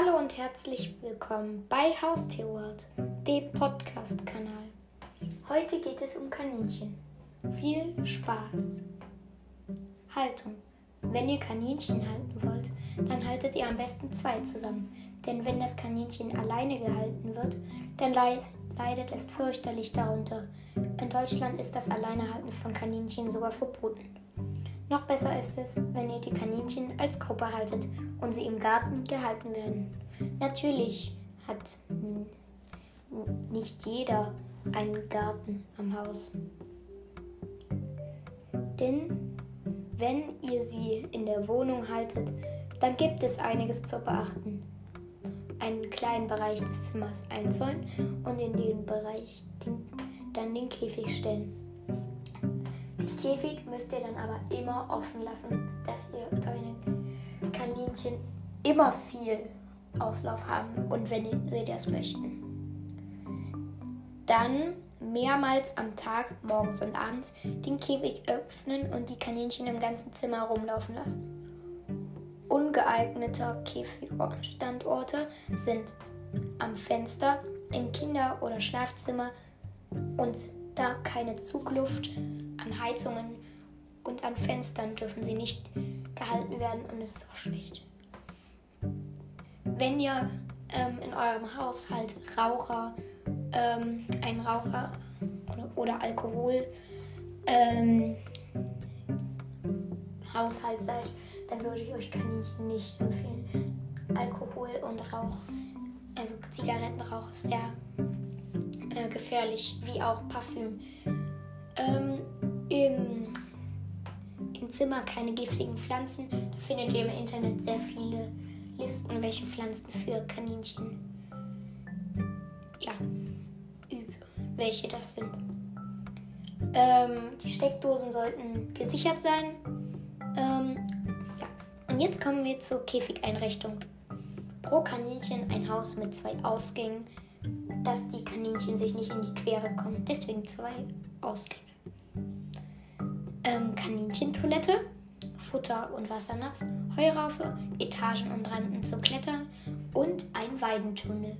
Hallo und herzlich willkommen bei Haustierworld, dem Podcast-Kanal. Heute geht es um Kaninchen. Viel Spaß. Haltung. Wenn ihr Kaninchen halten wollt, dann haltet ihr am besten zwei zusammen. Denn wenn das Kaninchen alleine gehalten wird, dann leidet es fürchterlich darunter. In Deutschland ist das Alleinehalten von Kaninchen sogar verboten. Noch besser ist es, wenn ihr die Kaninchen als Gruppe haltet und sie im Garten gehalten werden. Natürlich hat nicht jeder einen Garten am Haus. Denn wenn ihr sie in der Wohnung haltet, dann gibt es einiges zu beachten. Einen kleinen Bereich des Zimmers einzäunen und in den Bereich dann den Käfig stellen. Käfig müsst ihr dann aber immer offen lassen, dass ihr deine Kaninchen immer viel Auslauf haben und wenn sie das möchten. Dann mehrmals am Tag, morgens und abends, den Käfig öffnen und die Kaninchen im ganzen Zimmer rumlaufen lassen. Ungeeignete Käfigstandorte sind am Fenster, im Kinder- oder Schlafzimmer und da keine Zugluft an Heizungen und an Fenstern dürfen sie nicht gehalten werden und es ist auch schlecht. Wenn ihr ähm, in eurem Haushalt Raucher, ähm, ein Raucher oder, oder Alkohol ähm, Haushalt seid, dann würde ich euch Kaninchen nicht empfehlen. Alkohol und Rauch, also Zigarettenrauch ist sehr äh, gefährlich, wie auch Parfüm. Ähm, im, Im Zimmer keine giftigen Pflanzen. Da findet ihr im Internet sehr viele Listen, welche Pflanzen für Kaninchen. Ja, welche das sind. Ähm, die Steckdosen sollten gesichert sein. Ähm, ja. Und jetzt kommen wir zur Käfigeinrichtung. Pro Kaninchen ein Haus mit zwei Ausgängen, dass die Kaninchen sich nicht in die Quere kommen. Deswegen zwei Ausgänge ähm, Kaninchentoilette, Futter- und Wassernapf, Heuraufe, Etagen und Randen zum Klettern und ein Weidentunnel.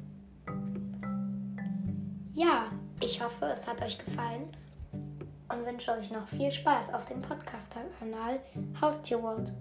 Ja, ich hoffe, es hat euch gefallen und wünsche euch noch viel Spaß auf dem Podcast-Kanal Haustierworld.